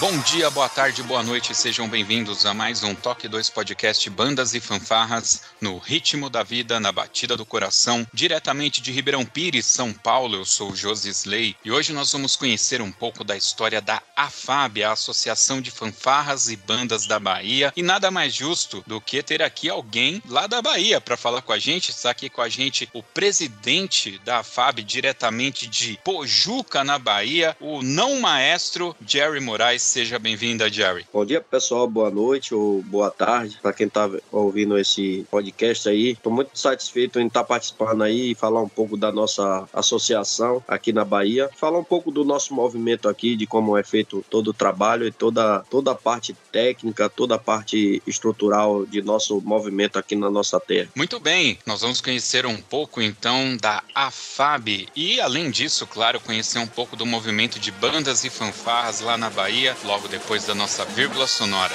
Bom dia, boa tarde, boa noite, sejam bem-vindos a mais um Toque 2 Podcast Bandas e Fanfarras no ritmo da vida, na batida do coração, diretamente de Ribeirão Pires, São Paulo. Eu sou Josi Slay e hoje nós vamos conhecer um pouco da história da AFAB, a Associação de Fanfarras e Bandas da Bahia. E nada mais justo do que ter aqui alguém lá da Bahia para falar com a gente. Está aqui com a gente o presidente da AFAB, diretamente de Pojuca, na Bahia, o não maestro Jerry Moraes. Seja bem-vinda, Jerry. Bom dia, pessoal. Boa noite ou boa tarde para quem está ouvindo esse podcast aí. Estou muito satisfeito em estar tá participando aí e falar um pouco da nossa associação aqui na Bahia. Falar um pouco do nosso movimento aqui, de como é feito todo o trabalho e toda, toda a parte técnica, toda a parte estrutural de nosso movimento aqui na nossa terra. Muito bem. Nós vamos conhecer um pouco então da AFAB e, além disso, claro, conhecer um pouco do movimento de bandas e fanfarras lá na Bahia logo depois da nossa vírgula sonora.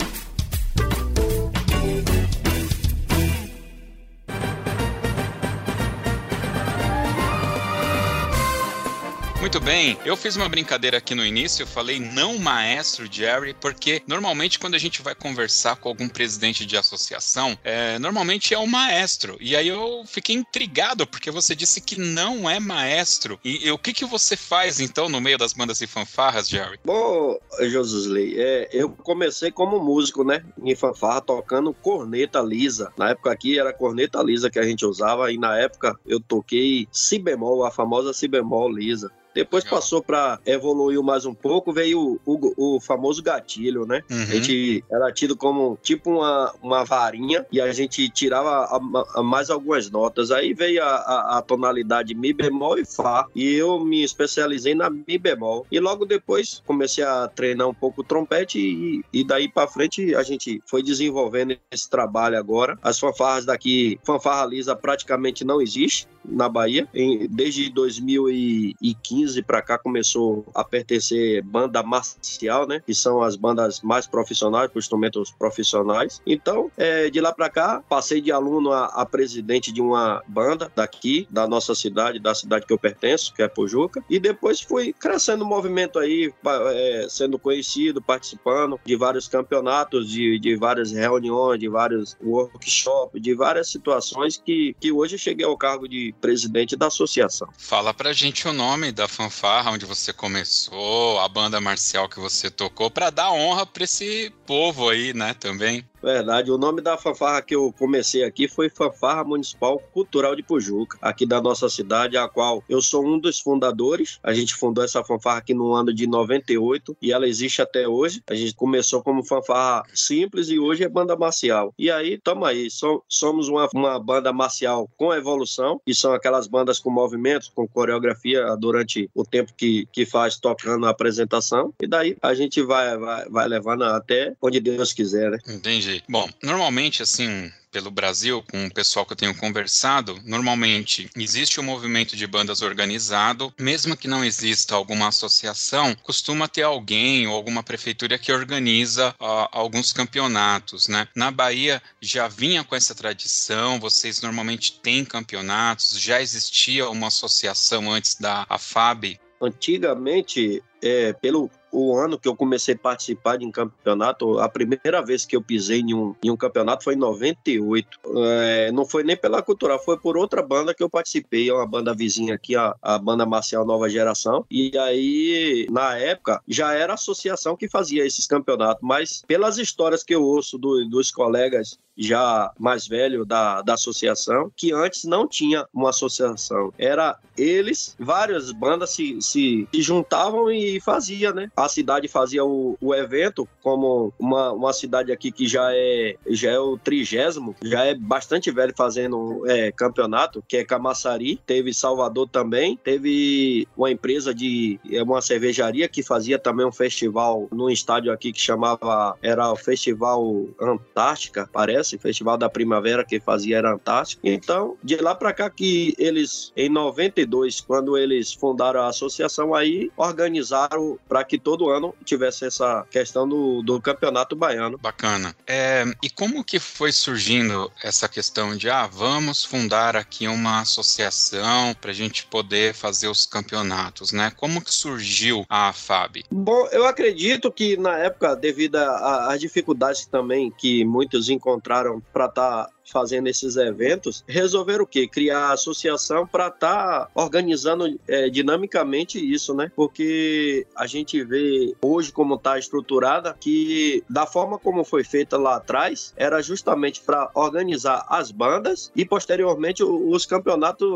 Muito bem, eu fiz uma brincadeira aqui no início, eu falei não maestro Jerry, porque normalmente quando a gente vai conversar com algum presidente de associação, é, normalmente é o maestro. E aí eu fiquei intrigado, porque você disse que não é maestro. E, e o que, que você faz então no meio das bandas e fanfarras, Jerry? Bom, Josusley, é, eu comecei como músico, né? Em fanfarra, tocando corneta lisa. Na época aqui era corneta lisa que a gente usava, e na época eu toquei si bemol, a famosa si bemol lisa. Depois Legal. passou para evoluir mais um pouco, veio o, o, o famoso gatilho, né? Uhum. A gente era tido como tipo uma, uma varinha e a gente tirava a, a mais algumas notas. Aí veio a, a, tonalidade Mi bemol e Fá. E eu me especializei na Mi bemol. E logo depois comecei a treinar um pouco o trompete e, e daí para frente a gente foi desenvolvendo esse trabalho agora. As fanfarras daqui, fanfarra lisa praticamente não existe na Bahia. Em, desde 2015 para cá começou a pertencer banda marcial, né? Que são as bandas mais profissionais, com instrumentos profissionais. Então, é, de lá para cá, passei de aluno a, a, presidente de uma banda daqui, da nossa cidade, da cidade que eu pertenço, que é Pojuca. E depois fui crescendo o movimento aí, é, sendo conhecido, participando de vários campeonatos, de, de várias reuniões, de vários workshops, de várias situações que, que hoje cheguei ao cargo de presidente da associação. Fala pra gente o nome da fanfarra onde você começou, a banda marcial que você tocou, para dar honra para esse povo aí, né, também. Verdade. O nome da fanfarra que eu comecei aqui foi Fanfarra Municipal Cultural de Pujuca, aqui da nossa cidade, a qual eu sou um dos fundadores. A gente fundou essa fanfarra aqui no ano de 98 e ela existe até hoje. A gente começou como fanfarra simples e hoje é banda marcial. E aí, tamo aí. Somos uma, uma banda marcial com evolução, que são aquelas bandas com movimentos, com coreografia durante o tempo que, que faz tocando a apresentação. E daí a gente vai, vai, vai levando até onde Deus quiser, né? Entendi. Bom, normalmente, assim, pelo Brasil, com o pessoal que eu tenho conversado, normalmente existe um movimento de bandas organizado, mesmo que não exista alguma associação, costuma ter alguém ou alguma prefeitura que organiza uh, alguns campeonatos, né? Na Bahia já vinha com essa tradição, vocês normalmente têm campeonatos, já existia uma associação antes da AFAB? Antigamente, é, pelo o ano que eu comecei a participar de um campeonato, a primeira vez que eu pisei em um, em um campeonato foi em 98. É, não foi nem pela cultural, foi por outra banda que eu participei, é uma banda vizinha aqui, a, a banda marcial Nova Geração. E aí, na época, já era a associação que fazia esses campeonatos, mas pelas histórias que eu ouço do, dos colegas já mais velho da, da associação, que antes não tinha uma associação. Era eles, várias bandas se, se, se juntavam e fazia, né? A cidade fazia o, o evento, como uma, uma cidade aqui que já é, já é o trigésimo, já é bastante velho fazendo é, campeonato, que é Camaçari. Teve Salvador também, teve uma empresa de é, uma cervejaria que fazia também um festival num estádio aqui que chamava, era o Festival Antártica, parece Festival da Primavera que fazia era Antártico. Então, de lá para cá que eles, em 92, quando eles fundaram a associação, aí organizaram para que todo ano tivesse essa questão do, do campeonato baiano. Bacana. É, e como que foi surgindo essa questão de, ah, vamos fundar aqui uma associação para a gente poder fazer os campeonatos, né? Como que surgiu a FAB? Bom, eu acredito que na época, devido às dificuldades também que muitos encontraram para estar tá fazendo esses eventos, resolveram o quê? Criar a associação para estar tá organizando é, dinamicamente isso, né? Porque a gente vê hoje como está estruturada que da forma como foi feita lá atrás, era justamente para organizar as bandas e posteriormente os campeonatos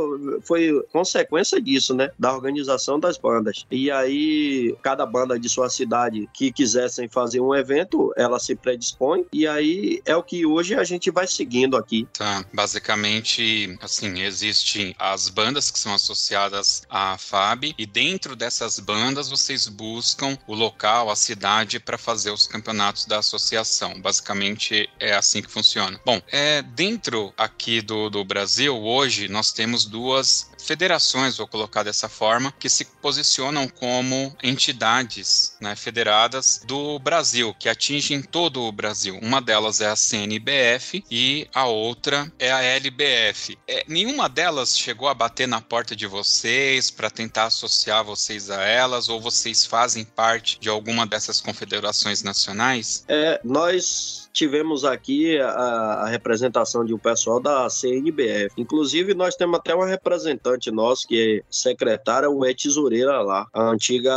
foi consequência disso, né? Da organização das bandas. E aí cada banda de sua cidade que quisessem fazer um evento, ela se predispõe e aí é o que hoje a gente vai seguindo aqui. Tá, basicamente, assim, existem as bandas que são associadas à FAB e dentro dessas bandas vocês buscam o local, a cidade para fazer os campeonatos da associação. Basicamente é assim que funciona. Bom, é dentro aqui do, do Brasil hoje nós temos duas federações, vou colocar dessa forma, que se posicionam como entidades né, federadas do Brasil, que atingem todo o Brasil. Uma delas é a CNBF e a outra é a LBF. É, nenhuma delas chegou a bater na porta de vocês para tentar associar vocês a elas, ou vocês fazem parte de alguma dessas confederações nacionais? É, nós tivemos aqui a, a, representação de um pessoal da CNBF. Inclusive, nós temos até uma representante nossa, que é secretária, o é tesoureira lá, a antiga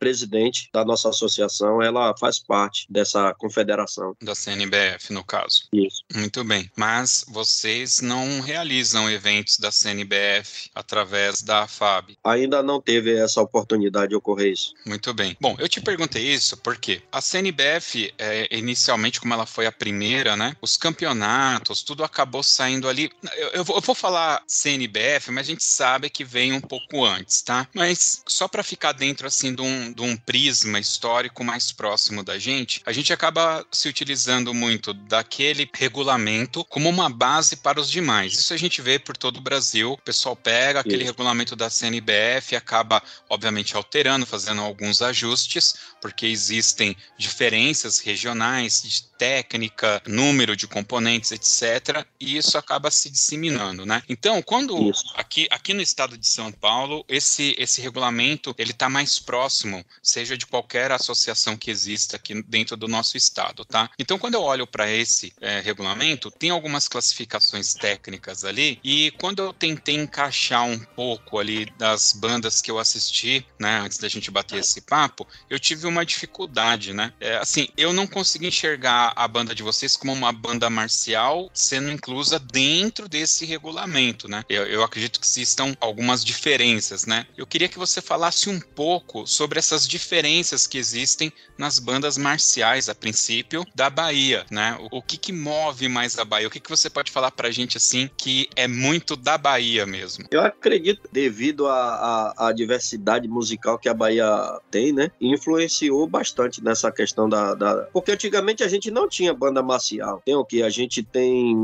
presidente da nossa associação, ela faz parte dessa confederação. Da CNBF, no caso. Isso. Muito bem. Mas vocês não realizam eventos da CNBF através da FAB? Ainda não teve essa oportunidade de ocorrer isso. Muito bem. Bom, eu te perguntei isso porque a CNBF, é, inicialmente, como ela foi a primeira, né? Os campeonatos, tudo acabou saindo ali. Eu, eu, vou, eu vou falar CNBF, mas a gente sabe que vem um pouco antes, tá? Mas só para ficar dentro, assim, de um, de um prisma histórico mais próximo da gente, a gente acaba se utilizando muito daquele regulamento como uma base para os demais. Isso a gente vê por todo o Brasil. O pessoal pega aquele Isso. regulamento da CNBF acaba, obviamente, alterando, fazendo alguns ajustes, porque existem diferenças regionais, técnica, número de componentes, etc. E isso acaba se disseminando, né? Então, quando aqui, aqui no estado de São Paulo, esse, esse regulamento ele está mais próximo, seja de qualquer associação que exista aqui dentro do nosso estado, tá? Então, quando eu olho para esse é, regulamento, tem algumas classificações técnicas ali e quando eu tentei encaixar um pouco ali das bandas que eu assisti, né, antes da gente bater esse papo, eu tive uma dificuldade, né? É, assim, eu não consegui enxergar a banda de vocês como uma banda marcial sendo inclusa dentro desse regulamento, né? Eu, eu acredito que existam algumas diferenças, né? Eu queria que você falasse um pouco sobre essas diferenças que existem nas bandas marciais, a princípio, da Bahia, né? O, o que que move mais a Bahia? O que que você pode falar pra gente, assim, que é muito da Bahia mesmo? Eu acredito, devido à diversidade musical que a Bahia tem, né? Influenciou bastante nessa questão da, da, Porque antigamente a gente não tinha banda marcial. Tem o que? A gente tem,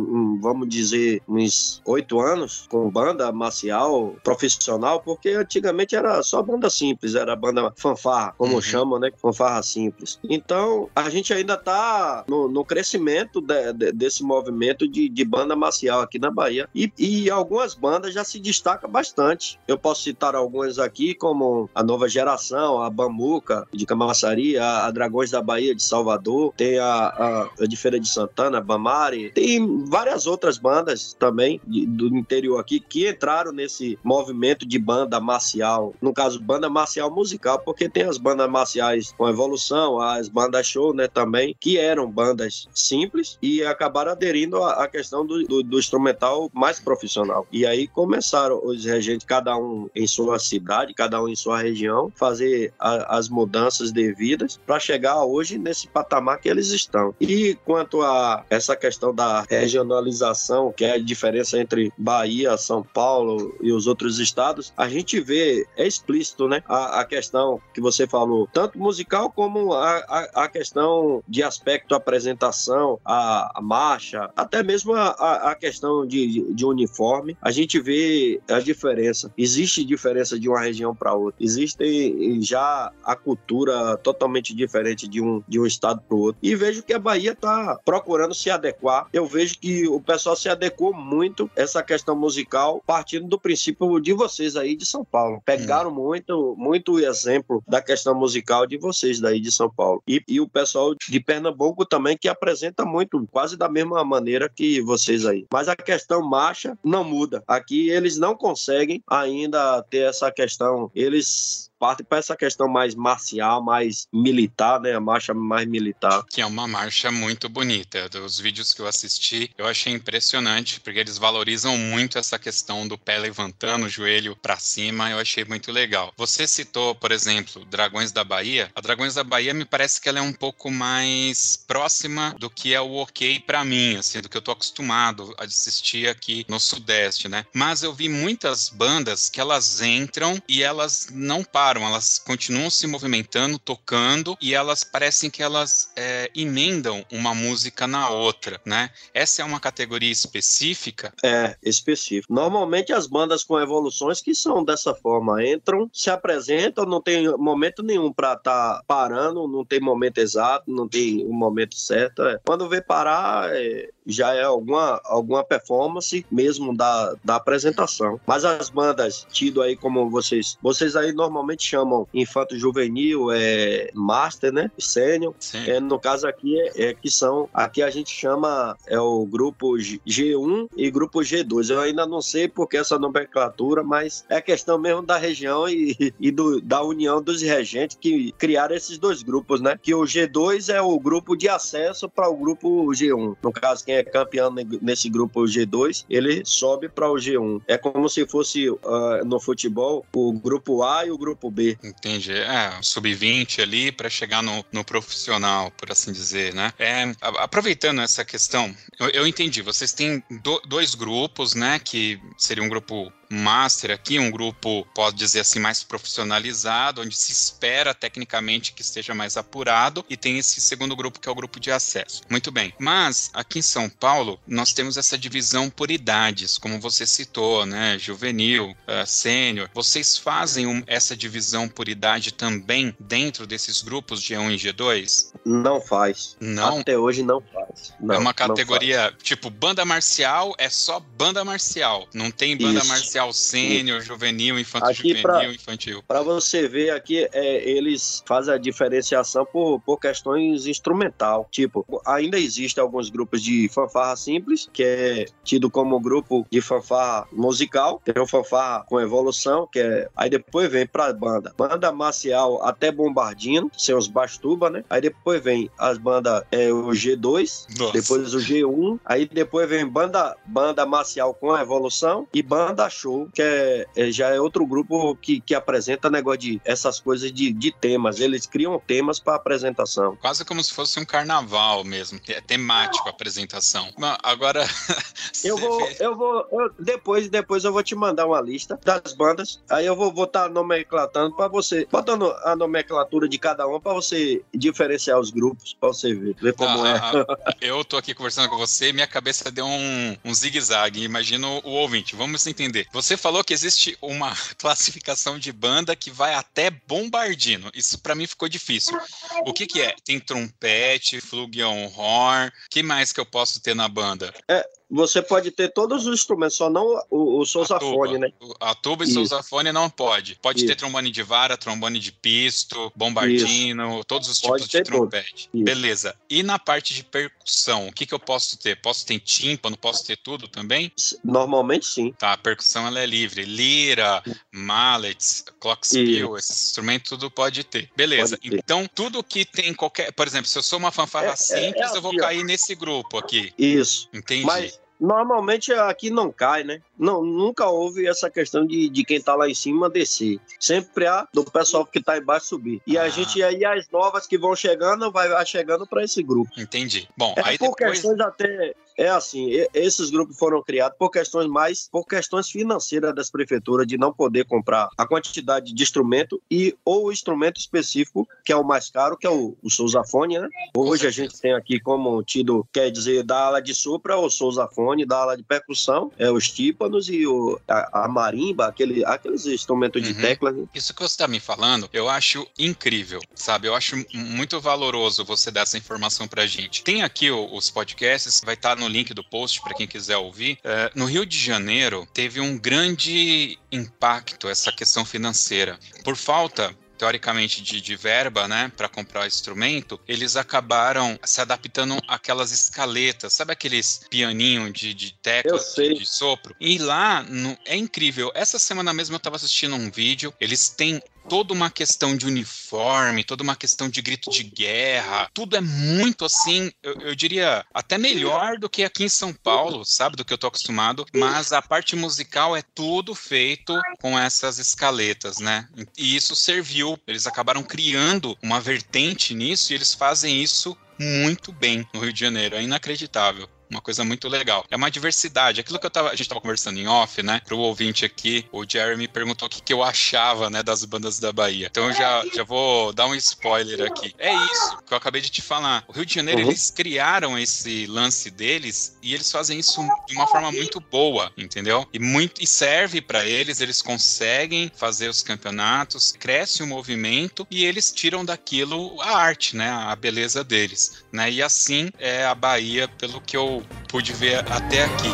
vamos dizer, uns oito anos com banda marcial profissional, porque antigamente era só banda simples, era banda fanfarra, como uhum. chamam, né? Fanfarra simples. Então, a gente ainda tá no, no crescimento de, de, desse movimento de, de banda marcial aqui na Bahia. E, e algumas bandas já se destacam bastante. Eu posso citar algumas aqui, como a Nova Geração, a Bambuca de Camaçari, a, a Dragões da Bahia de Salvador, tem a, a, a de Feira de Santana, Bamari, tem várias outras bandas também de, do interior aqui que entraram nesse movimento de banda marcial. No caso, banda marcial musical, porque tem as bandas marciais com evolução, as bandas show, né, também, que eram bandas simples e acabaram aderindo à, questão do, do, do instrumental mais profissional. E aí começaram os regentes, cada um em sua cidade, cada um em sua região, fazer a, as mudanças devidas para chegar hoje nesse patamar que eles estão. E quanto a essa questão da regionalização, que é a diferença entre Bahia, São Paulo e os outros estados, a gente vê, é explícito, né? A, a questão que você falou, tanto musical como a, a, a questão de aspecto apresentação, a, a marcha, até mesmo a, questão de, de uniforme, a gente vê a diferença. Existe diferença de uma região para outra. Existe já a cultura totalmente diferente de um, de um estado para o outro. E vejo que a Bahia está procurando se adequar. Eu vejo que o pessoal se adequou muito essa questão musical, partindo do princípio de vocês aí de São Paulo. Pegaram hum. muito, muito exemplo da questão musical de vocês daí de São Paulo. E, e o pessoal de Pernambuco também, que apresenta muito, quase da mesma maneira que vocês aí. Mas a questão marcha não muda. Aqui eles não conseguem ainda ter essa questão. Eles parte para essa questão mais marcial, mais militar, né? A marcha mais militar. Que é uma marcha muito bonita. Dos vídeos que eu assisti, eu achei impressionante, porque eles valorizam muito essa questão do pé levantando, o joelho para cima. Eu achei muito legal. Você citou, por exemplo, Dragões da Bahia. A Dragões da Bahia me parece que ela é um pouco mais próxima do que é o ok para mim, assim, do que eu tô acostumado a assistir aqui no Sudeste, né? Mas eu vi muitas bandas que elas entram e elas não param param, elas continuam se movimentando, tocando, e elas parecem que elas é, emendam uma música na outra, né? Essa é uma categoria específica? É, específica. Normalmente as bandas com evoluções que são dessa forma, entram, se apresentam, não tem momento nenhum para estar tá parando, não tem momento exato, não tem um momento certo. É. Quando vê parar, é, já é alguma, alguma performance mesmo da, da apresentação. Mas as bandas tido aí como vocês, vocês aí normalmente chamam infanto juvenil, é master, né? Sênior. É, no caso aqui é, é, que são, aqui a gente chama é o grupo G1 e grupo G2. Eu ainda não sei porque essa nomenclatura, mas é questão mesmo da região e, e do, da união dos regentes que criaram esses dois grupos, né? Que o G2 é o grupo de acesso para o grupo G1. No caso, quem é campeão nesse grupo G2, ele sobe para o G1. É como se fosse uh, no futebol o grupo A e o grupo B. Entendi. É, sub-20 ali para chegar no, no profissional, por assim dizer, né? É, aproveitando essa questão, eu, eu entendi. Vocês têm do, dois grupos, né? Que seria um grupo master aqui, um grupo, pode dizer assim, mais profissionalizado, onde se espera tecnicamente que esteja mais apurado, e tem esse segundo grupo que é o grupo de acesso. Muito bem. Mas aqui em São Paulo, nós temos essa divisão por idades, como você citou, né? Juvenil, uh, sênior. Vocês fazem um, essa divisão por idade também dentro desses grupos G1 e G2? Não faz. Não. Até hoje não faz. Não, é uma categoria tipo banda marcial, é só banda marcial. Não tem banda Isso. marcial inicial, sênior, juvenil, infantil, juvenil, pra, infantil. Para você ver aqui, é, eles fazem a diferenciação por, por questões instrumental. Tipo, ainda existem alguns grupos de fanfarra simples, que é tido como grupo de fanfarra musical. Tem o fanfarra com evolução, que é. Aí depois vem pra banda. Banda marcial até bombardino, sem os bastuba, né? Aí depois vem as bandas, é, o G2, Nossa. Depois o G1, aí depois vem banda, banda marcial com evolução e banda show, que é, é, já é outro grupo que, que apresenta negócio de essas coisas de, de temas. Eles criam temas para apresentação. Quase como se fosse um carnaval mesmo, é temático a apresentação. Agora eu vou, eu vou eu, depois depois eu vou te mandar uma lista das bandas. Aí eu vou estar nomenclatando para você, botando a nomenclatura de cada uma para você diferenciar os grupos, para você ver, ver como ah, é. Ah, eu tô aqui conversando com você minha cabeça deu um, um zigue-zague. Imagino o ouvinte. Vamos entender. Você falou que existe uma classificação de banda que vai até bombardino. Isso para mim ficou difícil. O que que é? Tem trompete, flugelhorn, horn. que mais que eu posso ter na banda? É, você pode ter todos os instrumentos, só não o, o sousafone, né? A tuba e Isso. sousafone não pode. Pode Isso. ter trombone de vara, trombone de pisto, bombardino, Isso. todos os tipos de trompete. Beleza. E na parte de percussão, o que, que eu posso ter? Posso ter tímpano, posso ter tudo também? Normalmente sim. Tá, a percussão ela é livre. Lira, mallets, clockspiel, esse instrumento tudo pode ter. Beleza. Pode ter. Então, tudo que tem qualquer... Por exemplo, se eu sou uma fanfarra é, simples, é, é eu vou assim, cair nesse grupo aqui. Isso. Entendi. Mas Normalmente aqui não cai, né? Não, nunca houve essa questão de, de quem tá lá em cima descer. Sempre há do pessoal que tá embaixo subir. E ah. a gente aí, as novas que vão chegando, vai chegando para esse grupo. Entendi. Bom, é aí por depois... questões até é assim, esses grupos foram criados por questões mais, por questões financeiras das prefeituras de não poder comprar a quantidade de instrumento e ou o instrumento específico, que é o mais caro, que é o, o sousafone, né? Hoje a gente tem aqui como tido, quer dizer, da ala de sopra, o sousafone, da ala de percussão, é os tímpanos e o, a, a marimba, aquele, aqueles instrumentos de uhum. tecla. Né? Isso que você está me falando, eu acho incrível, sabe? Eu acho muito valoroso você dar essa informação pra gente. Tem aqui os podcasts, vai estar tá no link do post para quem quiser ouvir. É, no Rio de Janeiro, teve um grande impacto essa questão financeira. Por falta teoricamente de, de verba, né, para comprar o instrumento, eles acabaram se adaptando àquelas escaletas, sabe aqueles pianinho de, de tecla, de, de, sopro? E lá no, é incrível. Essa semana mesmo eu estava assistindo um vídeo, eles têm toda uma questão de uniforme, toda uma questão de grito de guerra, tudo é muito assim, eu, eu, diria até melhor do que aqui em São Paulo, sabe, do que eu tô acostumado, mas a parte musical é tudo feito com essas escaletas, né? E isso serviu, eles acabaram criando uma vertente nisso e eles fazem isso muito bem no Rio de Janeiro, é inacreditável uma coisa muito legal. É uma diversidade. Aquilo que eu tava, a gente estava conversando em off, né? Para o ouvinte aqui, o Jeremy perguntou o que, que eu achava, né, das bandas da Bahia. Então eu já, já vou dar um spoiler aqui. É isso que eu acabei de te falar. O Rio de Janeiro, uhum. eles criaram esse lance deles e eles fazem isso de uma forma muito boa, entendeu? E muito e serve para eles, eles conseguem fazer os campeonatos, cresce o movimento e eles tiram daquilo a arte, né, a beleza deles, né? E assim é a Bahia, pelo que eu pude ver até aqui.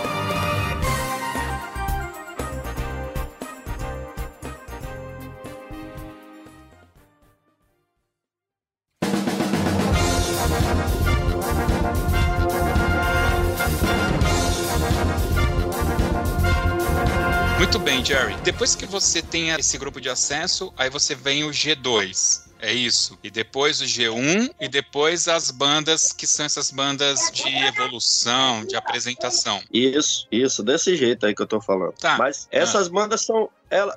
Muito bem, Jerry. Depois que você tem esse grupo de acesso, aí você vem o G2. É isso. E depois o G1 e depois as bandas que são essas bandas de evolução, de apresentação. Isso, isso, desse jeito aí que eu tô falando. Tá. Mas essas ah. bandas são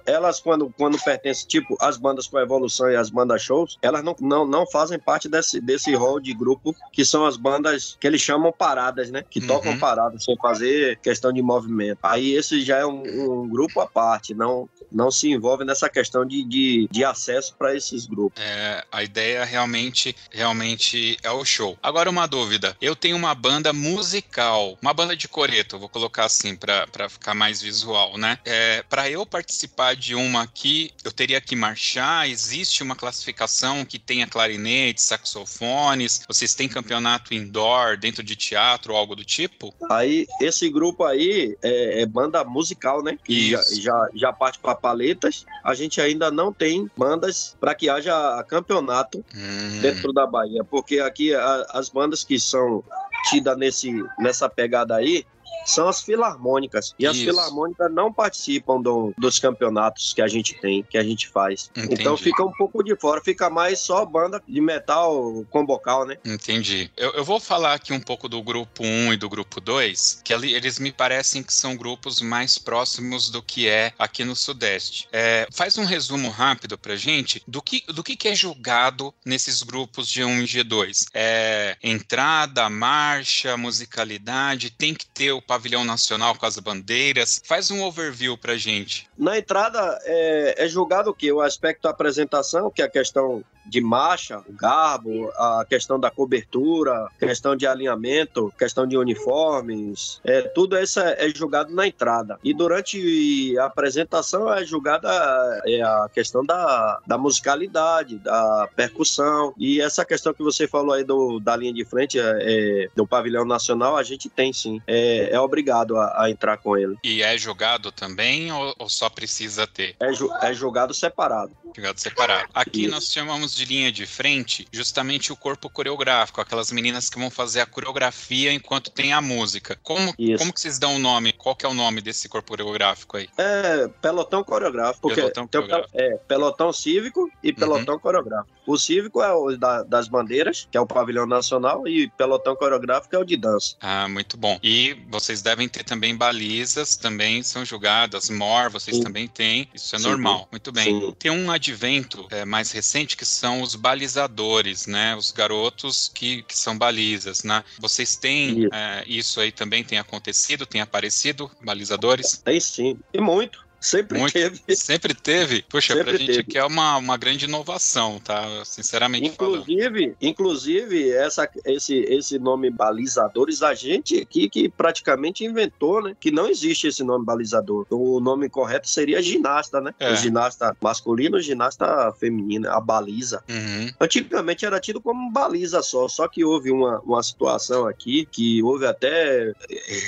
elas, quando, quando pertencem, tipo, as bandas com evolução e as bandas shows, elas não, não, não fazem parte desse, desse rol de grupo que são as bandas que eles chamam paradas, né? Que uhum. tocam paradas, sem fazer questão de movimento. Aí esse já é um, um grupo à parte, não, não se envolve nessa questão de, de, de acesso para esses grupos. É, a ideia realmente, realmente é o show. Agora, uma dúvida. Eu tenho uma banda musical, uma banda de coreto, vou colocar assim para ficar mais visual, né? É, para eu participar de uma aqui, eu teria que marchar? Existe uma classificação que tenha clarinete, saxofones? Vocês têm campeonato indoor dentro de teatro ou algo do tipo? Aí, esse grupo aí é, é banda musical, né? Que já, já, já, parte para paletas. A gente ainda não tem bandas para que haja campeonato hum. dentro da Bahia, porque aqui a, as bandas que são tidas nesse, nessa pegada aí são as filarmônicas. E Isso. as filarmônicas não participam do, dos campeonatos que a gente tem, que a gente faz. Entendi. Então fica um pouco de fora, fica mais só banda de metal com bocal, né? Entendi. Eu, eu vou falar aqui um pouco do grupo 1 e do grupo 2, que ali, eles me parecem que são grupos mais próximos do que é aqui no Sudeste. É, faz um resumo rápido pra gente do que, do que, que é julgado nesses grupos de 1 e G2. É entrada, marcha, musicalidade, tem que ter o pavilhão nacional com as bandeiras. Faz um overview pra gente. Na entrada é, é julgado o que? O aspecto apresentação, que é a questão de marcha, o garbo, a questão da cobertura, questão de alinhamento, questão de uniformes, é, tudo isso é, é julgado na entrada. E durante a apresentação é julgada é, a questão da, da musicalidade, da percussão. E essa questão que você falou aí do, da linha de frente é, é do pavilhão nacional, a gente tem sim. É, é obrigado a, a, entrar com ele. E é julgado também ou, ou só precisa ter? É, ju, é julgado separado. Julgado separado. Aqui Isso. nós chamamos de linha de frente justamente o corpo coreográfico, aquelas meninas que vão fazer a coreografia enquanto tem a música. Como, como que vocês dão o nome? Qual que é o nome desse corpo coreográfico aí? É pelotão coreográfico. Pelotão coreográfico. é pelotão cívico e pelotão uhum. coreográfico. O cívico é o da, das bandeiras, que é o pavilhão nacional, e pelotão coreográfico é o de dança. Ah, muito bom. E vocês devem ter também balizas, também são julgadas, MOR, vocês Sim. também têm. Isso é Sim. normal. Muito bem. Sim. Tem um advento é, mais recente que são os balizadores, né? Os garotos que, que são balizas, né? Vocês têm isso. É, isso aí também tem acontecido, tem aparecido, balizadores? Tem sim, e muito. Sempre Muito, teve. Sempre teve. Poxa, sempre pra gente aqui é uma, uma grande inovação, tá? Sinceramente inclusive, falando. Inclusive, essa, esse, esse nome balizadores, a gente aqui que praticamente inventou, né? Que não existe esse nome balizador. O nome correto seria ginasta, né? É. O ginasta masculino, o ginasta feminino, a baliza. Uhum. Antigamente era tido como baliza só, só que houve uma, uma situação aqui que houve até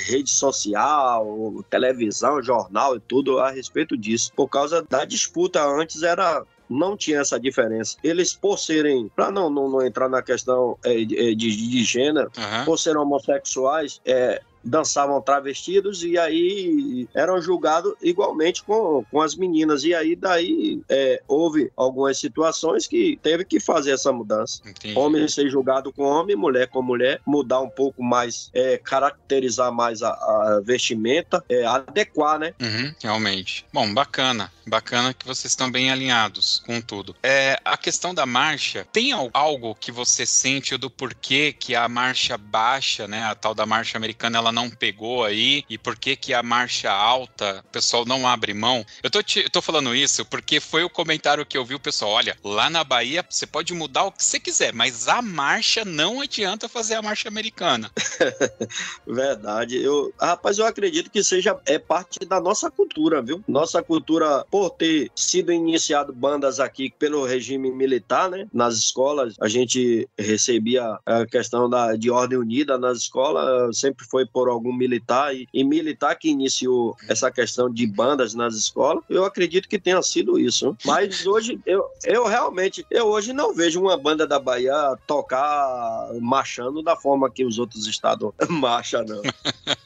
rede social, televisão, jornal e tudo a respeito disso, por causa da disputa. Antes era não tinha essa diferença. Eles, por serem, para não, não, não, entrar na questão é, de, de, de, gênero, uhum. por serem homossexuais, é, dançavam travestidos e aí eram julgados igualmente com, com as meninas. E aí daí é, houve algumas situações que teve que fazer essa mudança. Entendi. Homem ser julgado com homem, mulher com mulher, mudar um pouco mais, é, caracterizar mais a, a vestimenta, é, adequar, né? Uhum, realmente. Bom, bacana. Bacana que vocês estão bem alinhados com tudo. É, a questão da marcha, tem algo que você sente do porquê que a marcha baixa, né, a tal da marcha americana, ela não pegou aí e por que que a marcha alta, o pessoal não abre mão. Eu tô, te, eu tô falando isso porque foi o comentário que eu vi o pessoal, olha, lá na Bahia você pode mudar o que você quiser, mas a marcha não adianta fazer a marcha americana. Verdade. Eu, rapaz, eu acredito que seja é parte da nossa cultura, viu? Nossa cultura por ter sido iniciado bandas aqui pelo regime militar, né? Nas escolas a gente recebia a questão da de ordem unida nas escolas, sempre foi por por algum militar e, e, militar que iniciou essa questão de bandas nas escolas, eu acredito que tenha sido isso. Mas hoje, eu, eu realmente, eu hoje não vejo uma banda da Bahia tocar marchando da forma que os outros estados marcham, não.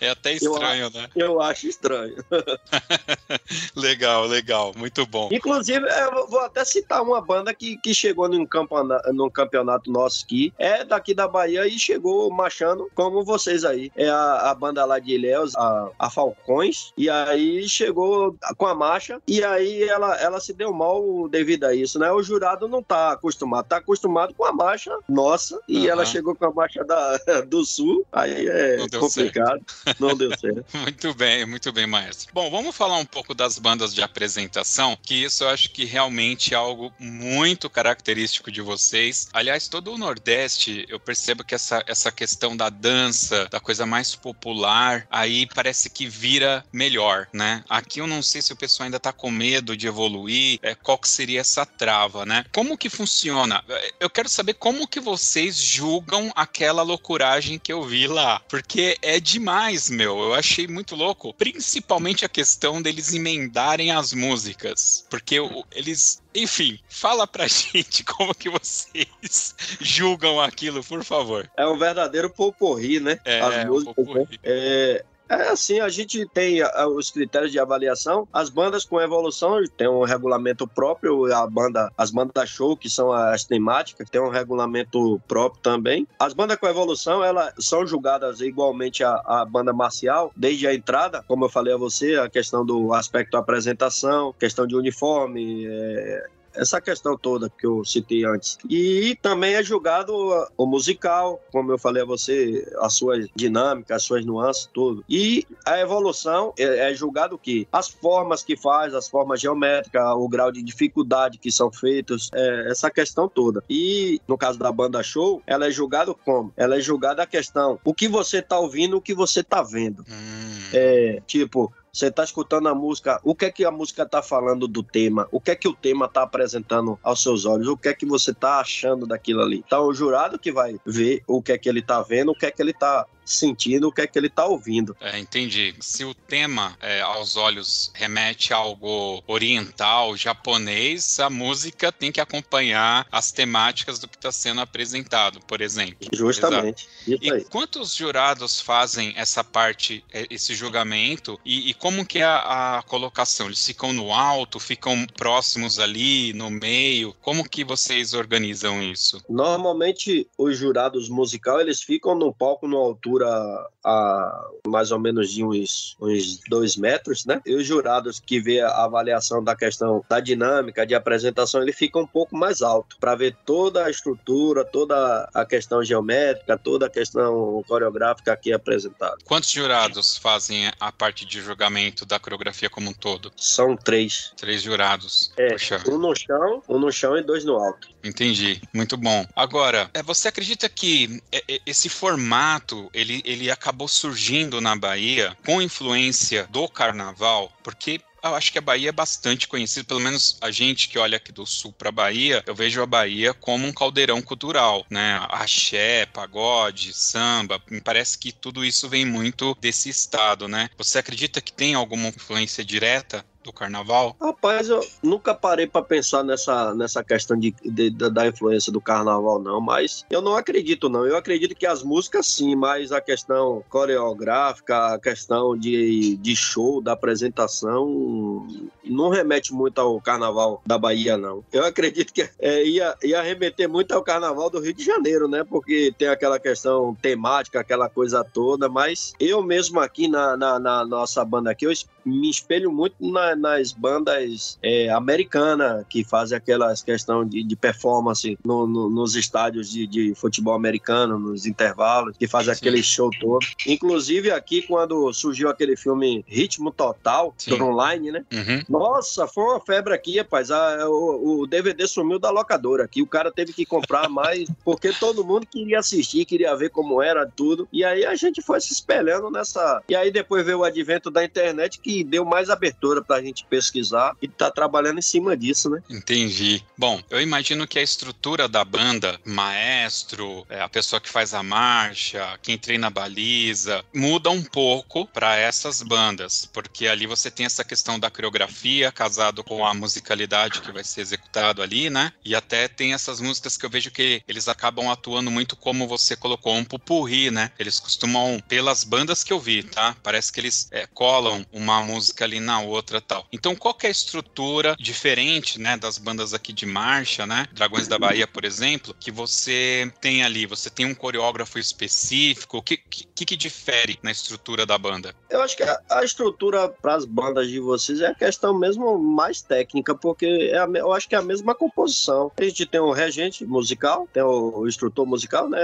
É até estranho, eu, né? Eu acho estranho. legal, legal, muito bom. Inclusive, eu vou até citar uma banda que, que chegou num campeonato, num campeonato nosso aqui, é daqui da Bahia e chegou marchando como vocês aí. É a, a banda lá de Ilhéus, a, a Falcões, e aí chegou com a marcha, e aí ela, ela se deu mal devido a isso, né? O jurado não tá acostumado, tá acostumado com a marcha nossa, e uhum. ela chegou com a marcha da, do Sul, aí é complicado. Certo. Não deu certo. muito bem, muito bem, maestro. Bom, vamos falar um pouco das bandas de apresentação, que isso eu acho que realmente é algo muito característico de vocês. Aliás, todo o Nordeste, eu percebo que essa, essa questão da dança, da coisa mais popular, aí parece que vira melhor, né? Aqui eu não sei se o pessoal ainda tá com medo de evoluir, é, qual que seria essa trava, né? Como que funciona? Eu quero saber como que vocês julgam aquela loucuragem que eu vi lá, porque é demais meu, eu achei muito louco, principalmente a questão deles emendarem as músicas. Porque eles enfim, fala pra gente como que vocês julgam aquilo, por favor. É um verdadeiro poporri, né? É, As músicas, né? é, é assim, a gente tem os critérios de avaliação. As bandas com evolução têm um regulamento próprio, a banda, as bandas show, que são as temáticas, tem um regulamento próprio também. As bandas com evolução, elas são julgadas igualmente a banda marcial, desde a entrada, como eu falei a você, a questão do aspecto apresentação, questão de uniforme, é, essa questão toda que eu citei antes. E também é julgado o musical, como eu falei a você, as suas dinâmicas, as suas nuances, tudo. E a evolução é, é julgado o quê? As formas que faz, as formas geométricas, o grau de dificuldade que são feitos, é, essa questão toda. E no caso da banda show, ela é julgada como? Ela é julgada a questão o que você tá ouvindo, o que você tá vendo. Hum. É, tipo, você está escutando a música, o que é que a música está falando do tema? O que é que o tema está apresentando aos seus olhos? O que é que você está achando daquilo ali? Então, o jurado que vai ver o que é que ele está vendo, o que é que ele está sentindo o que é que ele está ouvindo. É, entendi. Se o tema é, aos olhos remete a algo oriental, japonês, a música tem que acompanhar as temáticas do que está sendo apresentado, por exemplo. Justamente. E quantos jurados fazem essa parte, é, esse julgamento? E, e como que é a, a, colocação? Eles ficam no alto, ficam próximos ali, no meio? Como que vocês organizam isso? Normalmente, os jurados musical, eles ficam no palco, na altura altura a mais ou menos de uns, uns dois metros, né? E os jurados que vê a avaliação da questão da dinâmica, de apresentação, ele fica um pouco mais alto para ver toda a estrutura, toda a questão geométrica, toda a questão coreográfica aqui apresentada. Quantos jurados fazem a parte de julgamento da coreografia como um todo? São três. Três jurados. É, Poxa. um no chão, um no chão e dois no alto. Entendi, muito bom. Agora, é, você acredita que é, é, esse formato ele, ele acabou surgindo na Bahia com influência do carnaval? Porque eu acho que a Bahia é bastante conhecida, pelo menos a gente que olha aqui do sul para a Bahia, eu vejo a Bahia como um caldeirão cultural, né? Axé, pagode, samba, me parece que tudo isso vem muito desse estado, né? Você acredita que tem alguma influência direta do carnaval? Rapaz, eu nunca parei para pensar nessa, nessa questão de, de, da influência do carnaval, não, mas eu não acredito, não. Eu acredito que as músicas sim, mas a questão coreográfica, a questão de, de show, da apresentação, não remete muito ao carnaval da Bahia, não. Eu acredito que é, ia, ia remeter muito ao carnaval do Rio de Janeiro, né? Porque tem aquela questão temática, aquela coisa toda, mas eu mesmo aqui na, na, na nossa banda aqui, eu me espelho muito na, nas bandas é, americanas que fazem aquelas questão de, de performance no, no, nos estádios de, de, futebol americano, nos intervalos, que fazem aquele show todo. Inclusive aqui, quando surgiu aquele filme Ritmo Total, online, né? Uhum. Nossa, foi uma febre aqui, rapaz. A, o, o, DVD sumiu da locadora aqui. O cara teve que comprar mais, porque todo mundo queria assistir, queria ver como era tudo. E aí a gente foi se espelhando nessa. E aí depois veio o advento da internet que deu mais abertura pra gente pesquisar e tá trabalhando em cima disso, né? Entendi. Bom, eu imagino que a estrutura da banda, maestro, é, a pessoa que faz a marcha, quem treina a baliza, muda um pouco para essas bandas, porque ali você tem essa questão da coreografia casado com a musicalidade que vai ser executado ali, né? E até tem essas músicas que eu vejo que eles acabam atuando muito como você colocou um pupurri, né? Eles costumam, pelas bandas que eu vi, tá? Parece que eles é, colam uma música ali na outra tal. Então, qual é a estrutura diferente, né, das bandas aqui de marcha, né? Dragões da Bahia, por exemplo, que você tem ali? Você tem um coreógrafo específico? O que, que, que difere na estrutura da banda? Eu acho que a, a estrutura para as bandas de vocês é a questão mesmo mais técnica, porque é a, eu acho que é a mesma composição. A gente tem o regente musical, tem o, o instrutor musical, né?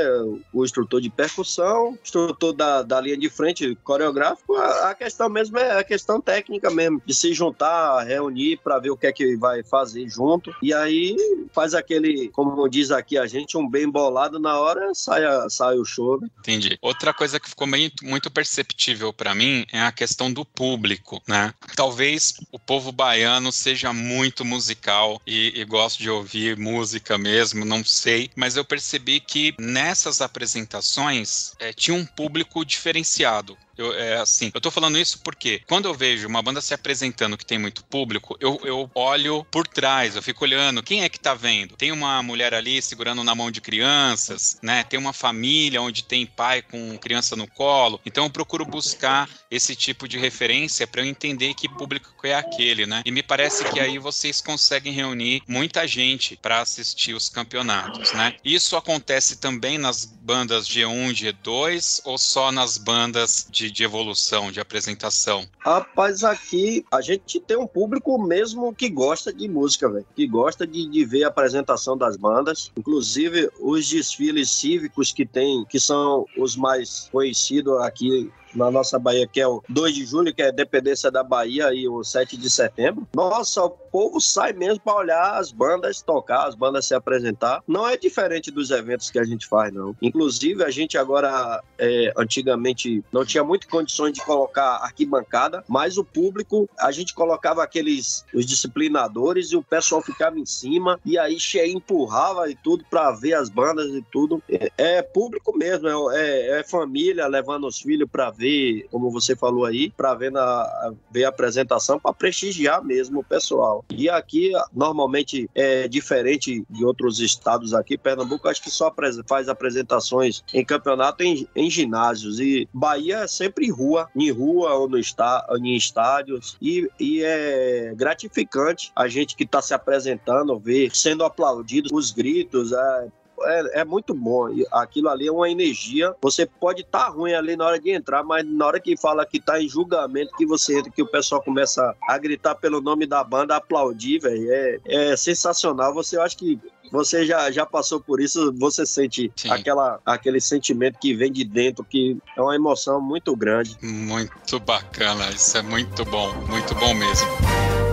O instrutor de percussão, instrutor da, da linha de frente coreográfico. A, a questão mesmo é a questão técnica mesmo, de se juntar, reunir para ver o que é que vai fazer junto. E aí faz aquele, como diz aqui a gente, um bem bolado na hora, sai, a, sai o show. Né? Entendi. Outra coisa que ficou muito, muito perceptível para mim é a questão do público, né? Talvez o povo baiano seja muito musical e, e gosto de ouvir música mesmo, não sei, mas eu percebi que nessas apresentações é, tinha um público diferenciado Eu, é assim, eu tô falando isso porque quando eu vejo uma banda se apresentando que tem muito público, eu, eu olho por trás, eu fico olhando quem é que tá vendo. Tem uma mulher ali segurando na mão de crianças, né? Tem uma família onde tem pai com criança no colo. Então eu procuro buscar esse tipo de referência para eu entender que público é aquele, né? E me parece que aí vocês conseguem reunir muita gente para assistir os campeonatos, né? Isso acontece também nas bandas G1, G2 ou só nas bandas de, de evolução, de apresentação? Rapaz, aqui a gente tem um público mesmo que gosta de música, velho. Que gosta de, de ver a apresentação das bandas. Inclusive, os desfiles cívicos que tem, que são os mais conhecidos aqui na nossa Bahia, que é o 2 de julho, que é a dependência da Bahia, e o 7 de setembro. Nossa, o povo sai mesmo para olhar as bandas tocar, as bandas se apresentar. Não é diferente dos eventos que a gente faz, não. Inclusive, a gente agora, é, antigamente, não tinha muitas condições de colocar arquibancada, mas o público, a gente colocava aqueles, os disciplinadores e o pessoal ficava em cima, e aí cheio empurrava e tudo para ver as bandas e tudo. É, é público mesmo, é, é, é família levando os filhos para ver ver, como você falou aí, para ver, na, ver a apresentação, para prestigiar mesmo o pessoal. E aqui, normalmente, é diferente de outros estados aqui, Pernambuco acho que só faz apresentações em campeonato em, em ginásios. E Bahia é sempre em rua, em rua ou no está, em estádios. E, e é gratificante a gente que está se apresentando, ver sendo aplaudido, os gritos, é, é, é muito bom. Aquilo ali é uma energia. Você pode estar tá ruim ali na hora de entrar, mas na hora que fala que está em julgamento, que você entra, que o pessoal começa a gritar pelo nome da banda, aplaudir, velho, é, é sensacional. Você acha que você já, já passou por isso, você sente aquela, aquele sentimento que vem de dentro, que é uma emoção muito grande. Muito bacana, isso é muito bom, muito bom mesmo.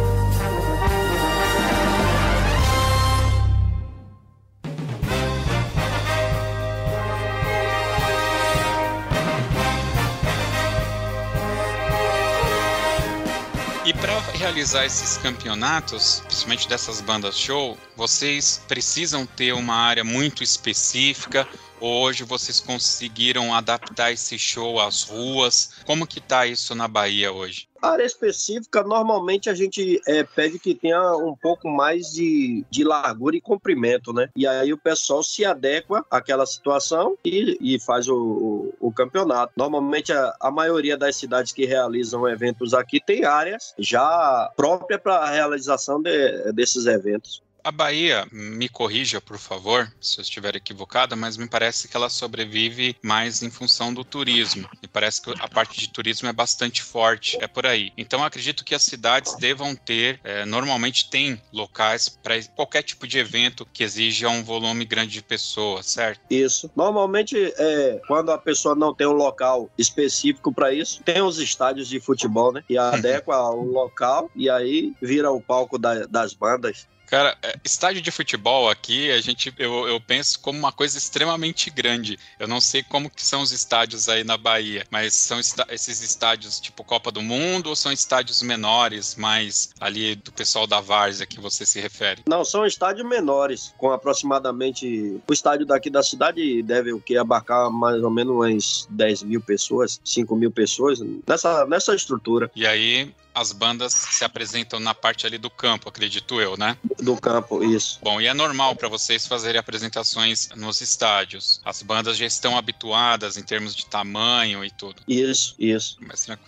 Realizar esses campeonatos, principalmente dessas bandas show, vocês precisam ter uma área muito específica. Hoje vocês conseguiram adaptar esse show às ruas? Como que tá isso na Bahia hoje? área específica, normalmente a gente é, pede que tenha um pouco mais de, de largura e comprimento, né? E aí o pessoal se adequa àquela situação e, e faz o, o, o, campeonato. Normalmente a, a maioria das cidades que realizam eventos aqui tem áreas já próprias para a realização de, desses eventos. A Bahia, me corrija, por favor, se eu estiver equivocada, mas me parece que ela sobrevive mais em função do turismo. Me parece que a parte de turismo é bastante forte, é por aí. Então acredito que as cidades devam ter, é, normalmente tem locais para qualquer tipo de evento que exija um volume grande de pessoas, certo? Isso. Normalmente, é, quando a pessoa não tem um local específico para isso, tem os estádios de futebol, né? Que adequa ao local e aí vira o palco da, das bandas. Cara, é, estádio de futebol aqui, a gente, eu, eu penso como uma coisa extremamente grande. Eu não sei como que são os estádios aí na Bahia, mas são esses estádios tipo Copa do Mundo ou são estádios menores, mais ali do pessoal da Várzea que você se refere? Não, são estádios menores, com aproximadamente... O estádio daqui da cidade deve o que abarcar mais ou menos umas 10 mil pessoas, 5 mil pessoas, nessa, nessa estrutura. E aí, as bandas se apresentam na parte ali do campo, acredito eu, né? Do campo, isso. Bom, e é normal para vocês fazerem apresentações nos estádios. As bandas já estão habituadas em termos de tamanho e tudo. Isso, isso.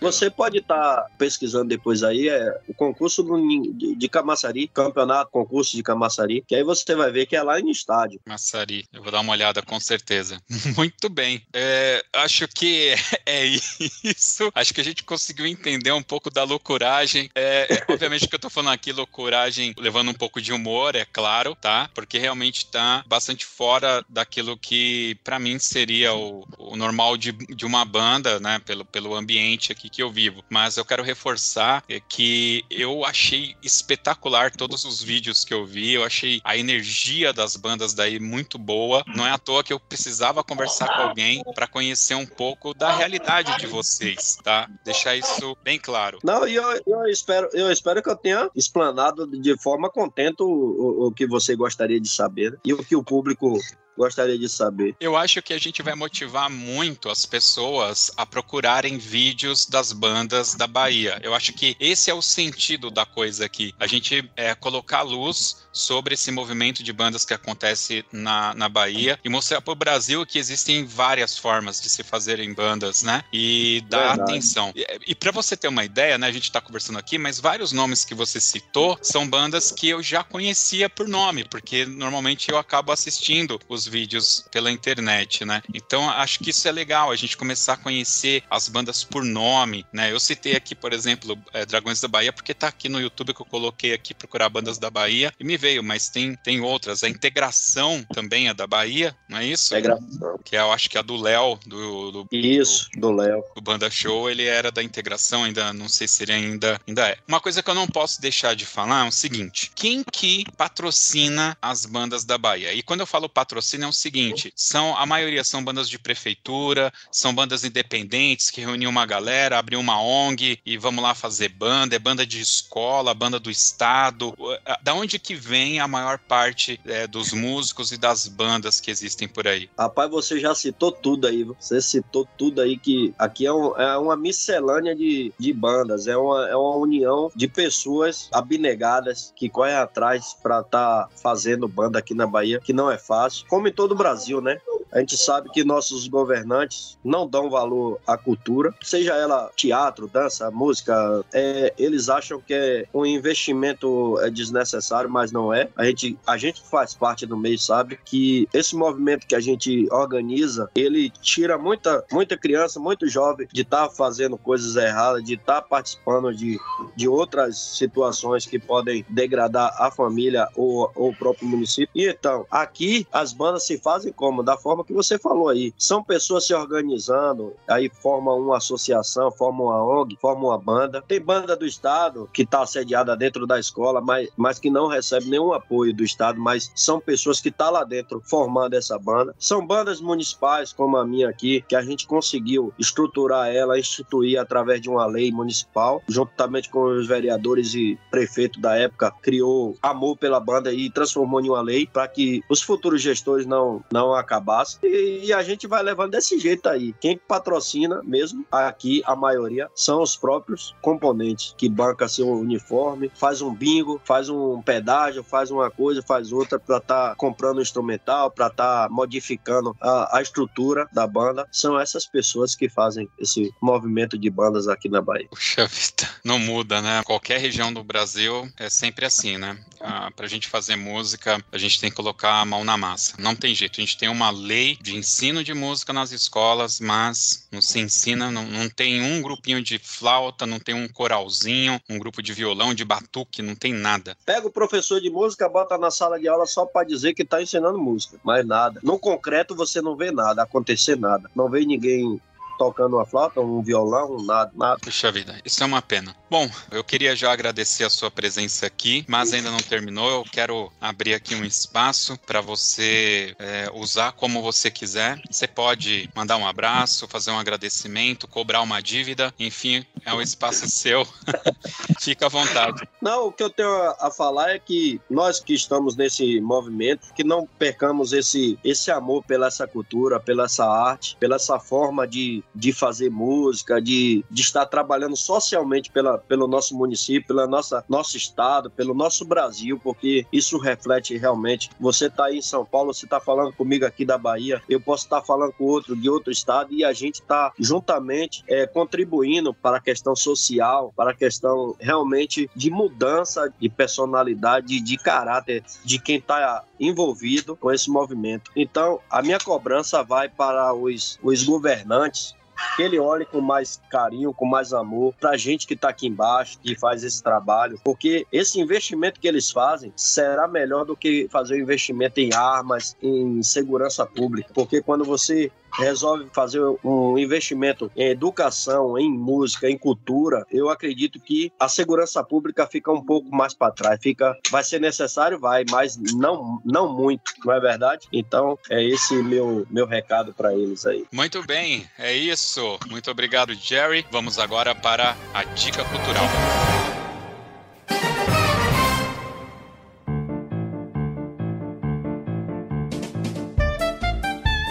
Você pode estar tá pesquisando depois aí é o concurso do, de, de Camaçari, campeonato, concurso de Camaçari, que aí você vai ver que é lá em estádio. Camaçari, eu vou dar uma olhada com certeza. Muito bem. É, acho que é isso. Acho que a gente conseguiu entender um pouco da loucura loucuragem. É, é, obviamente que eu tô falando aqui loucuragem levando um pouco de humor, é claro, tá? Porque realmente tá bastante fora daquilo que para mim seria o, o normal de, de uma banda, né? Pelo, pelo ambiente aqui que eu vivo. Mas eu quero reforçar é, que eu achei espetacular todos os vídeos que eu vi, eu achei a energia das bandas daí muito boa. Não é à toa que eu precisava conversar com alguém para conhecer um pouco da realidade de vocês, tá? Deixar isso bem claro. Não, e eu eu, eu, espero, eu espero que eu tenha explanado de forma contente o, o, o que você gostaria de saber né? e o que o público gostaria de saber. Eu acho que a gente vai motivar muito as pessoas a procurarem vídeos das bandas da Bahia. Eu acho que esse é o sentido da coisa aqui. A gente é, colocar luz sobre esse movimento de bandas que acontece na, na Bahia e mostrar para o Brasil que existem várias formas de se fazerem bandas, né? E dar Verdade. atenção. E, e para você ter uma ideia, né? A gente está conversando aqui, mas vários nomes que você citou são bandas que eu já conhecia por nome, porque normalmente eu acabo assistindo os vídeos pela internet, né? Então acho que isso é legal, a gente começar a conhecer as bandas por nome, né? Eu citei aqui, por exemplo, é, Dragões da Bahia, porque tá aqui no YouTube que eu coloquei aqui procurar bandas da Bahia e me veio, mas tem, tem outras. A integração também é da Bahia, não é isso? Integração. Que é, eu acho que é a do Léo, do, do, Isso, do Léo. Do Banda Show, ele era da integração, ainda não sei se ele ainda, ainda é. Uma coisa que eu não posso deixar de falar é o seguinte: quem que patrocina as bandas da Bahia? E quando eu falo patrocina é o seguinte: são a maioria são bandas de prefeitura, são bandas independentes que reuniam uma galera, abriam uma ONG e vamos lá fazer banda, é banda de escola, banda do estado. Da onde que vem vem a maior parte é, dos músicos e das bandas que existem por aí? Rapaz, você já citou tudo aí. Você citou tudo aí que aqui é, um, é uma miscelânea de, de bandas, é uma, é uma união de pessoas abnegadas que correm atrás para estar tá fazendo banda aqui na Bahia, que não é fácil, como em todo o Brasil, né? A gente sabe que nossos governantes não dão valor à cultura, seja ela teatro, dança, música, é, eles acham que é um investimento é desnecessário, mas não é. A gente, a gente faz parte do meio, sabe que esse movimento que a gente organiza, ele tira muita, muita criança, muito jovem de estar tá fazendo coisas erradas, de estar tá participando de, de outras situações que podem degradar a família ou, ou o próprio município. E então, aqui as bandas se fazem como? Da forma que você falou aí. São pessoas se organizando, aí formam uma associação, formam uma ONG, formam uma banda. Tem banda do Estado que está sediada dentro da escola, mas, mas que não recebe nenhum apoio do Estado, mas são pessoas que estão tá lá dentro formando essa banda. São bandas municipais, como a minha aqui, que a gente conseguiu estruturar ela, instituir através de uma lei municipal, juntamente com os vereadores e prefeito da época, criou amor pela banda e transformou em uma lei para que os futuros gestores não, não acabassem e, e, a gente vai levando desse jeito aí. Quem patrocina mesmo, aqui a maioria, são os próprios componentes que banca seu uniforme, faz um bingo, faz um pedágio, faz uma coisa, faz outra para estar tá comprando um instrumental, para estar tá modificando a, a estrutura da banda. São essas pessoas que fazem esse movimento de bandas aqui na Bahia. Puxa vida, não muda, né? Qualquer região do Brasil é sempre assim, né? Ah, para a gente fazer música, a gente tem que colocar a mão na massa. Não tem jeito, a gente tem uma lei de ensino de música nas escolas, mas não se ensina, não, não tem um grupinho de flauta, não tem um coralzinho, um grupo de violão, de batuque, não tem nada. Pega o professor de música, bota na sala de aula só para dizer que está ensinando música, mais nada. No concreto você não vê nada, acontecer nada. Não vê ninguém tocando uma flauta, um violão, nada, nada. Puxa vida, isso é uma pena. Bom, eu queria já agradecer a sua presença aqui, mas ainda não terminou. Eu quero abrir aqui um espaço para você é, usar como você quiser. Você pode mandar um abraço, fazer um agradecimento, cobrar uma dívida, enfim, é um espaço seu. Fica à vontade. Não, o que eu tenho a falar é que nós que estamos nesse movimento, que não percamos esse, esse amor pela essa cultura, pela essa arte, pela essa forma de de fazer música, de, de estar trabalhando socialmente pela, pelo nosso município, pelo nosso estado, pelo nosso Brasil, porque isso reflete realmente. Você está aí em São Paulo, você está falando comigo aqui da Bahia, eu posso estar tá falando com outro de outro estado e a gente está juntamente é, contribuindo para a questão social, para a questão realmente de mudança de personalidade, de caráter de quem está envolvido com esse movimento. Então, a minha cobrança vai para os, os governantes que ele olhe com mais carinho, com mais amor para a gente que está aqui embaixo, que faz esse trabalho, porque esse investimento que eles fazem será melhor do que fazer o investimento em armas, em segurança pública, porque quando você resolve fazer um investimento em educação, em música, em cultura, eu acredito que a segurança pública fica um pouco mais para trás. Fica, vai ser necessário, vai, mas não, não muito, não é verdade? Então é esse meu meu recado para eles aí. Muito bem, é isso. Muito obrigado, Jerry. Vamos agora para a dica cultural.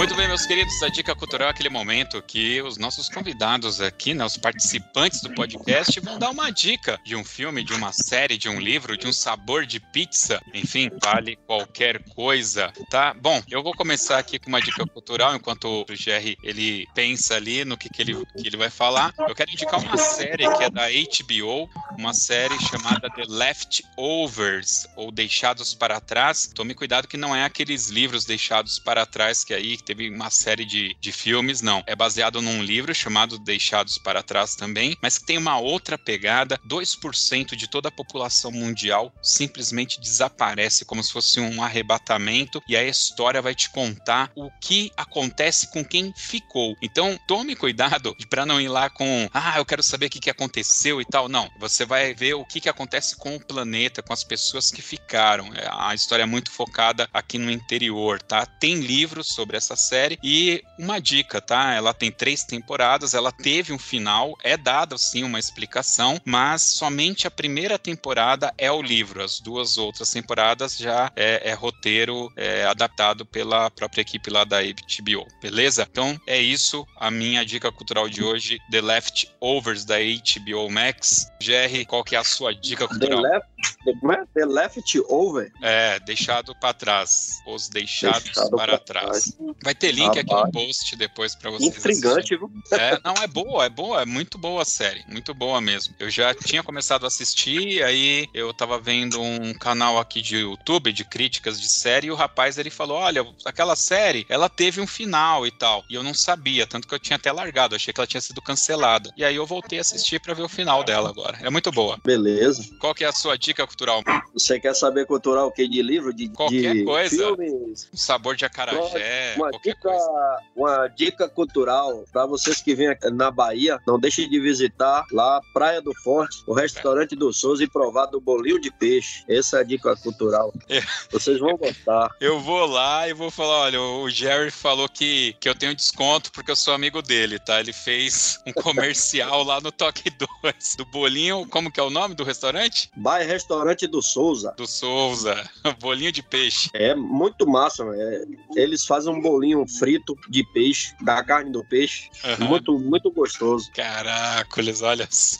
Muito bem, meus queridos, a dica cultural é aquele momento que os nossos convidados aqui, né, os participantes do podcast, vão dar uma dica de um filme, de uma série, de um livro, de um sabor de pizza, enfim, vale qualquer coisa, tá? Bom, eu vou começar aqui com uma dica cultural, enquanto o Jerry ele pensa ali no que, que, ele, que ele vai falar. Eu quero indicar uma série que é da HBO, uma série chamada The Leftovers, ou Deixados para Trás. Tome cuidado que não é aqueles livros deixados para trás que aí teve uma série de, de filmes, não. É baseado num livro chamado Deixados para Trás também, mas que tem uma outra pegada. 2% de toda a população mundial simplesmente desaparece como se fosse um arrebatamento e a história vai te contar o que acontece com quem ficou. Então, tome cuidado para não ir lá com, ah, eu quero saber o que, aconteceu e tal. Não, você vai ver o que, que acontece com o planeta, com as pessoas que ficaram. É, a história é muito focada aqui no interior, tá? Tem livros sobre essa série e uma dica, tá? Ela tem três temporadas, ela teve um final, é dada sim uma explicação, mas somente a primeira temporada é o livro. As duas outras temporadas já é, é roteiro é, adaptado pela própria equipe lá da HBO, beleza? Então é isso, a minha dica cultural de hoje, The Leftovers da HBO Max. GR, qual que é a sua dica cultural? The Left, the, the Leftover? É, deixado para trás. Os deixados deixado para trás. trás. Vai ter link aqui no post depois para vocês. Intrigante, viu? É, não, é boa, é boa, é muito boa a série. Muito boa mesmo. Eu já tinha começado a assistir, aí eu tava vendo um canal aqui de YouTube de críticas de série e o rapaz ele falou: Olha, aquela série, ela teve um final e tal. E eu não sabia, tanto que eu tinha até largado, achei que ela tinha sido cancelada. E aí eu voltei a assistir para ver o final dela agora. É muito boa. Beleza. Qual que é a sua dica cultural? Você quer saber cultural o que? De livro? De, qualquer de coisa. Filmes? Sabor de acarajé, uma qualquer dica, coisa. Uma dica cultural para vocês que vêm na Bahia, não deixem de visitar lá Praia do Forte, o restaurante do Souza e provar do bolinho de peixe. Essa é a dica cultural. É. Vocês vão gostar. Eu vou lá e vou falar, olha, o Jerry falou que, que eu tenho desconto porque eu sou amigo dele, tá? Ele fez um comercial lá no Toque 2 do bolinho, como que é o nome do restaurante? Vai Restaurante do Souza. Do Souza, bolinho de peixe. É muito massa, é, eles fazem um bolinho frito de peixe, da carne do peixe, uhum. muito, muito gostoso. Caracoles, olha só.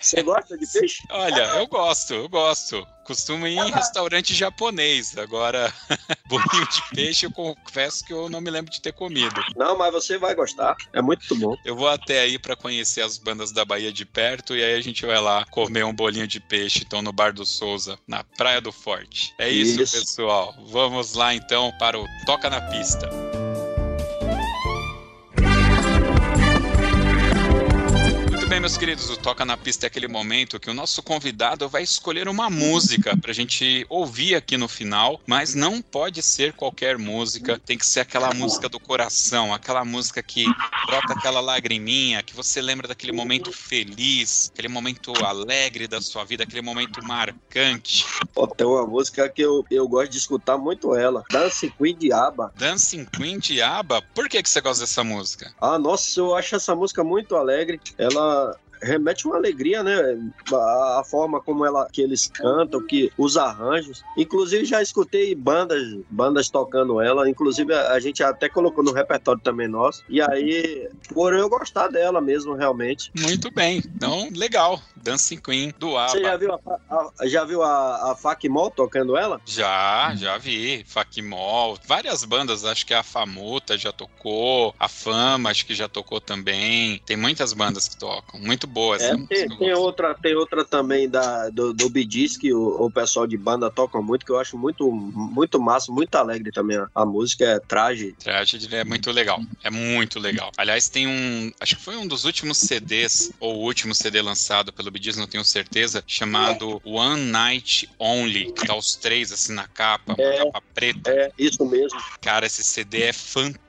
Você gosta de peixe? Olha, eu gosto, eu gosto. Costumo ir em restaurante japonês. Agora, bolinho de peixe, eu confesso que eu não me lembro de ter comido. Não, mas você vai gostar. É muito bom. Eu vou até aí para conhecer as bandas da Bahia de perto e aí a gente vai lá comer um bolinho de peixe, então, no Bar do Souza, na Praia do Forte. É isso, isso. pessoal. Vamos lá então para o Toca na Pista. Bem, meus queridos, o Toca na Pista é aquele momento que o nosso convidado vai escolher uma música pra gente ouvir aqui no final, mas não pode ser qualquer música, tem que ser aquela música do coração, aquela música que brota aquela lagriminha, que você lembra daquele momento feliz, aquele momento alegre da sua vida, aquele momento marcante. Pô, tem uma música que eu, eu gosto de escutar muito ela, Dancing Queen de ABBA. Dancing Queen de ABBA? Por que, que você gosta dessa música? Ah, nossa, eu acho essa música muito alegre. Ela remete uma alegria, né? A, a, forma como ela, que eles cantam, que os arranjos. Inclusive já escutei bandas, bandas tocando ela. Inclusive a, a, gente até colocou no repertório também nosso. E aí, por eu gostar dela mesmo, realmente. Muito bem. Então, legal. Dancing Queen do ABBA. Você já viu a, já viu a, a tocando ela? Já, já vi. Fakimol. Várias bandas, acho que a Famuta já tocou. A Fama, acho que já tocou também. Tem muitas bandas que tocam. Muito muito boa essa é, tem, tem outra Tem outra também da, do, do Bidis que o, o, pessoal de banda toca muito, que eu acho muito, muito massa, muito alegre também. A, a música é Traje. Traje é muito legal. É muito legal. Aliás, tem um. Acho que foi um dos últimos CDs, ou o último CD lançado pelo Bidis, não tenho certeza, chamado One Night Only, que tá os três assim na capa, é, capa preta. É, isso mesmo. Cara, esse CD é fantástico.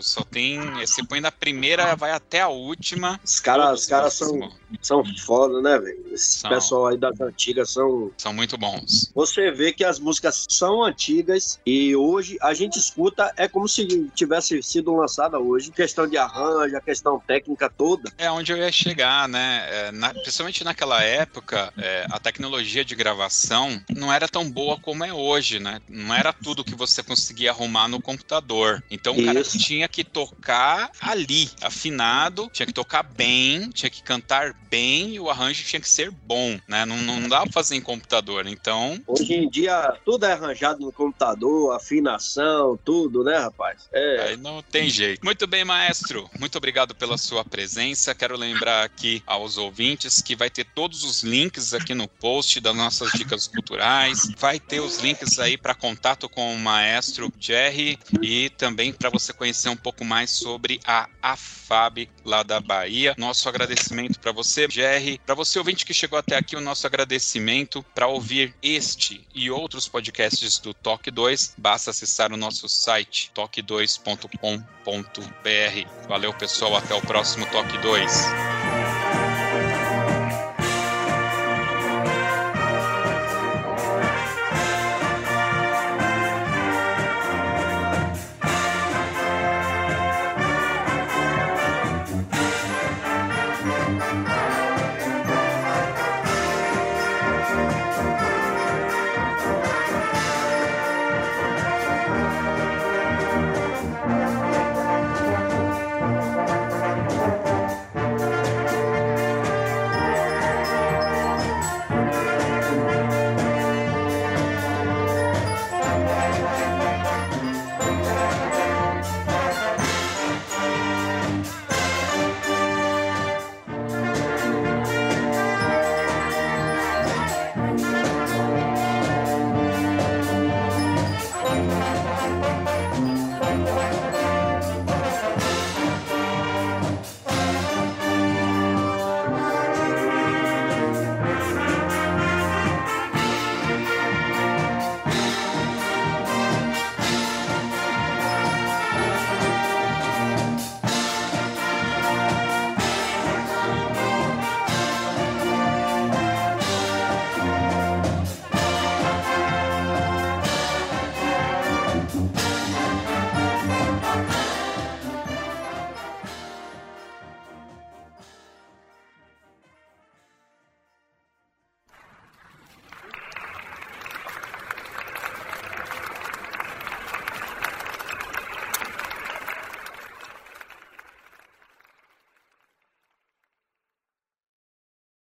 Só tem. Você põe da primeira, vai até a última. Os caras cara são são, são foda, né, velho? Esse são. pessoal aí das antigas são. São muito bons. Você vê que as músicas são antigas e hoje a gente escuta, é como se tivesse sido lançada hoje. Questão de arranjo, a questão técnica toda. É onde eu ia chegar, né? É, na, principalmente naquela época, é, a tecnologia de gravação não era tão boa como é hoje, né? Não era tudo que você conseguia arrumar no computador. Então o cara Tinha que tocar ali, afinado, tinha que tocar bem, tinha que cantar bem e o arranjo tinha que ser bom, né? Não, não dá pra fazer em computador, então... Hoje em dia, tudo é arranjado no computador, afinação, tudo, né, rapaz? É. Aí não tem jeito. Muito bem, maestro. Muito obrigado pela sua presença. Quero lembrar aqui aos ouvintes que vai ter todos os links aqui no post das nossas dicas culturais. Vai ter os links aí para contato com o maestro Jerry e também para você conhecer um pouco mais sobre a AFAB lá da Bahia. Nosso agradecimento para você, Jerry. Para você ouvinte que chegou até aqui, o nosso agradecimento para ouvir este e outros podcasts do Toque 2, basta acessar o nosso site toque2.com.br. Valeu, pessoal. Até o próximo Toque 2.